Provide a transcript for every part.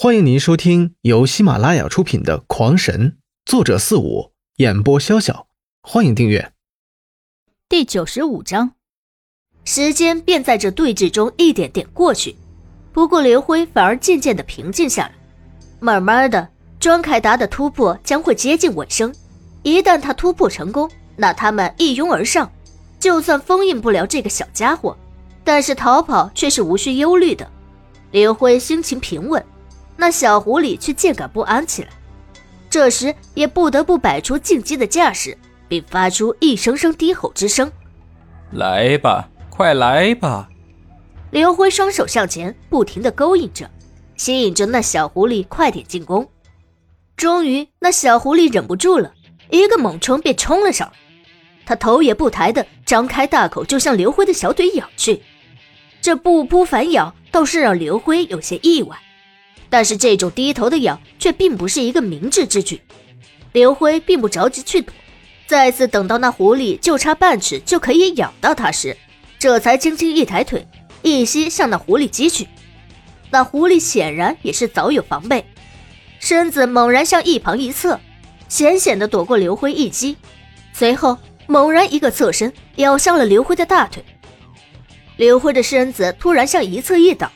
欢迎您收听由喜马拉雅出品的《狂神》，作者四五，演播潇潇。欢迎订阅。第九十五章，时间便在这对峙中一点点过去，不过刘辉反而渐渐的平静下来。慢慢的，庄凯达的突破将会接近尾声。一旦他突破成功，那他们一拥而上，就算封印不了这个小家伙，但是逃跑却是无需忧虑的。刘辉心情平稳。那小狐狸却渐感不安起来，这时也不得不摆出进击的架势，并发出一声声低吼之声：“来吧，快来吧！”刘辉双手向前，不停地勾引着，吸引着那小狐狸快点进攻。终于，那小狐狸忍不住了，一个猛冲便冲了上来，他头也不抬的张开大口，就向刘辉的小腿咬去。这不扑反咬，倒是让刘辉有些意外。但是这种低头的咬却并不是一个明智之举，刘辉并不着急去躲，再次等到那狐狸就差半尺就可以咬到他时，这才轻轻一抬腿，一膝向那狐狸击去。那狐狸显然也是早有防备，身子猛然向一旁一侧，险险地躲过刘辉一击，随后猛然一个侧身咬向了刘辉的大腿。刘辉的身子突然向一侧一倒。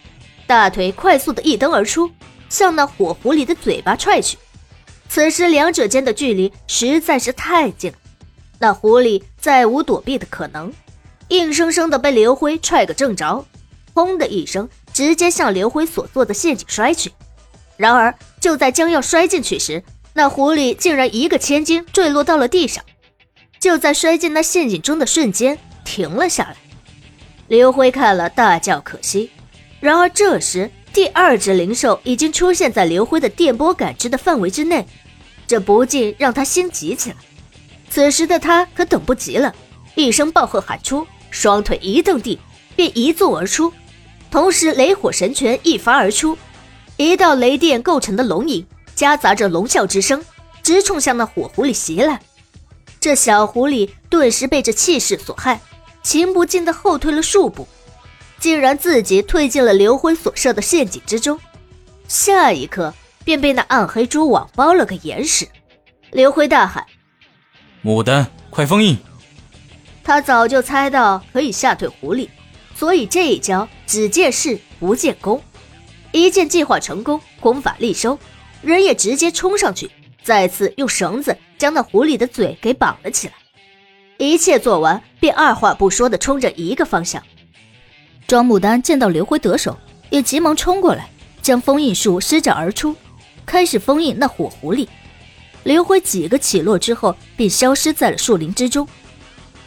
大腿快速的一蹬而出，向那火狐狸的嘴巴踹去。此时两者间的距离实在是太近，那狐狸再无躲避的可能，硬生生的被刘辉踹个正着，轰的一声，直接向刘辉所做的陷阱摔去。然而就在将要摔进去时，那狐狸竟然一个千斤坠落到了地上，就在摔进那陷阱中的瞬间停了下来。刘辉看了，大叫可惜。然而这时，第二只灵兽已经出现在刘辉的电波感知的范围之内，这不禁让他心急起来。此时的他可等不及了，一声暴喝喊出，双腿一蹬地，便一纵而出，同时雷火神拳一发而出，一道雷电构成的龙影，夹杂着龙啸之声，直冲向那火狐狸袭来。这小狐狸顿时被这气势所害，情不禁的后退了数步。竟然自己退进了刘辉所设的陷阱之中，下一刻便被那暗黑蛛网包了个严实。刘辉大喊：“牡丹，快封印！”他早就猜到可以吓退狐狸，所以这一招只见势不见功。一见计划成功，功法立收，人也直接冲上去，再次用绳子将那狐狸的嘴给绑了起来。一切做完，便二话不说的冲着一个方向。庄牡丹见到刘辉得手，也急忙冲过来，将封印术施展而出，开始封印那火狐狸。刘辉几个起落之后，便消失在了树林之中。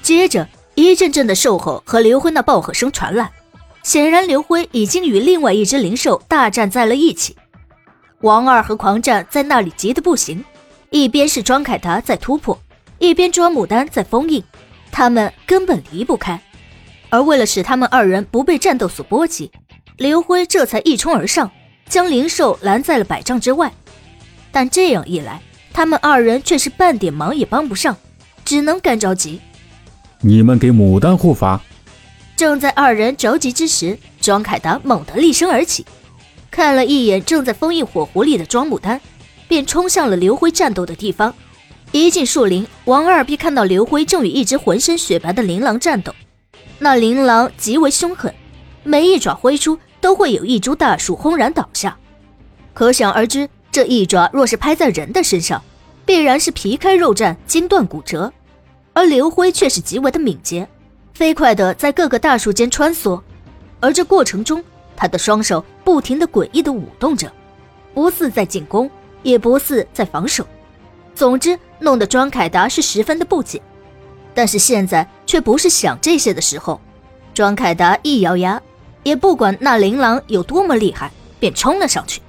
接着，一阵阵的兽吼和刘辉那暴喝声传来，显然刘辉已经与另外一只灵兽大战在了一起。王二和狂战在那里急得不行，一边是庄凯达在突破，一边庄牡丹在封印，他们根本离不开。而为了使他们二人不被战斗所波及，刘辉这才一冲而上，将灵兽拦在了百丈之外。但这样一来，他们二人却是半点忙也帮不上，只能干着急。你们给牡丹护法。正在二人着急之时，庄凯达猛地厉声而起，看了一眼正在封印火狐狸的庄牡丹，便冲向了刘辉战斗的地方。一进树林，王二便看到刘辉正与一只浑身雪白的琳琅战斗。那琳琅极为凶狠，每一爪挥出都会有一株大树轰然倒下，可想而知，这一爪若是拍在人的身上，必然是皮开肉绽、筋断骨折。而刘辉却是极为的敏捷，飞快地在各个大树间穿梭，而这过程中，他的双手不停地诡异地舞动着，不似在进攻，也不似在防守，总之弄得庄凯达是十分的不解。但是现在却不是想这些的时候，庄凯达一咬牙，也不管那琳琅有多么厉害，便冲了上去。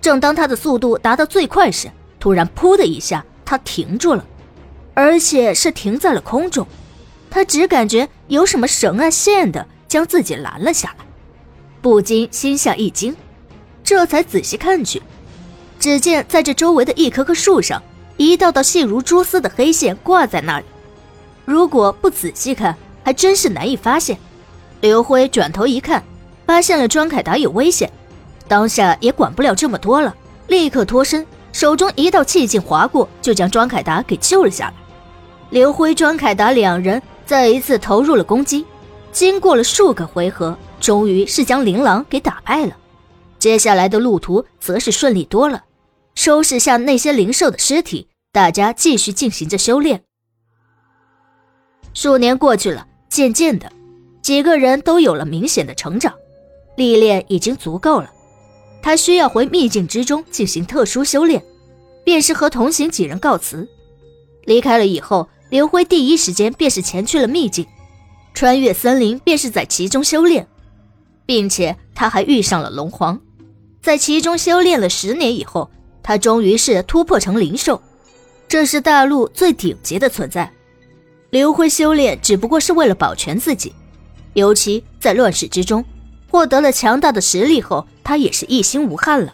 正当他的速度达到最快时，突然“噗”的一下，他停住了，而且是停在了空中。他只感觉有什么绳啊线的将自己拦了下来，不禁心下一惊，这才仔细看去，只见在这周围的一棵棵树上，一道道细如蛛丝的黑线挂在那里。如果不仔细看，还真是难以发现。刘辉转头一看，发现了庄凯达有危险，当下也管不了这么多了，立刻脱身，手中一道气劲划过，就将庄凯达给救了下来。刘辉、庄凯达两人再一次投入了攻击，经过了数个回合，终于是将琳琅给打败了。接下来的路途则是顺利多了，收拾下那些灵兽的尸体，大家继续进行着修炼。数年过去了，渐渐的，几个人都有了明显的成长，历练已经足够了。他需要回秘境之中进行特殊修炼，便是和同行几人告辞。离开了以后，刘辉第一时间便是前去了秘境，穿越森林，便是在其中修炼，并且他还遇上了龙皇，在其中修炼了十年以后，他终于是突破成灵兽，这是大陆最顶级的存在。刘辉修炼只不过是为了保全自己，尤其在乱世之中。获得了强大的实力后，他也是一心无憾了。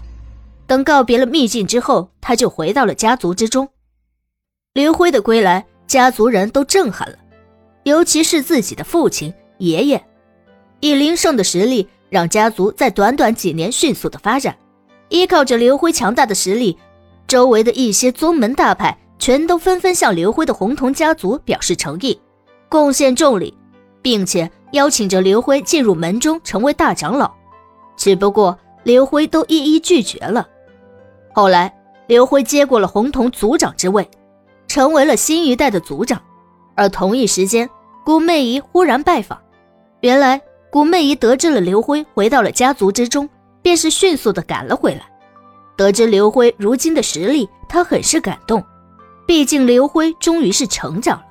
等告别了秘境之后，他就回到了家族之中。刘辉的归来，家族人都震撼了，尤其是自己的父亲、爷爷。以林胜的实力，让家族在短短几年迅速的发展。依靠着刘辉强大的实力，周围的一些宗门大派全都纷纷向刘辉的红铜家族表示诚意，贡献重礼，并且。邀请着刘辉进入门中成为大长老，只不过刘辉都一一拒绝了。后来，刘辉接过了红铜族长之位，成为了新一代的族长。而同一时间，古媚姨忽然拜访。原来，古媚姨得知了刘辉回到了家族之中，便是迅速的赶了回来。得知刘辉如今的实力，他很是感动。毕竟刘辉终于是成长了。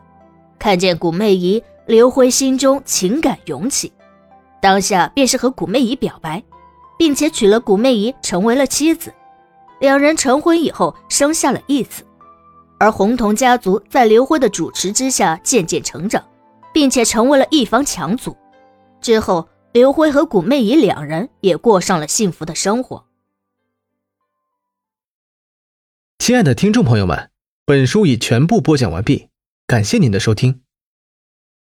看见古媚姨。刘辉心中情感涌起，当下便是和古媚姨表白，并且娶了古媚姨成为了妻子。两人成婚以后，生下了义子。而红铜家族在刘辉的主持之下渐渐成长，并且成为了一方强族。之后，刘辉和古媚姨两人也过上了幸福的生活。亲爱的听众朋友们，本书已全部播讲完毕，感谢您的收听。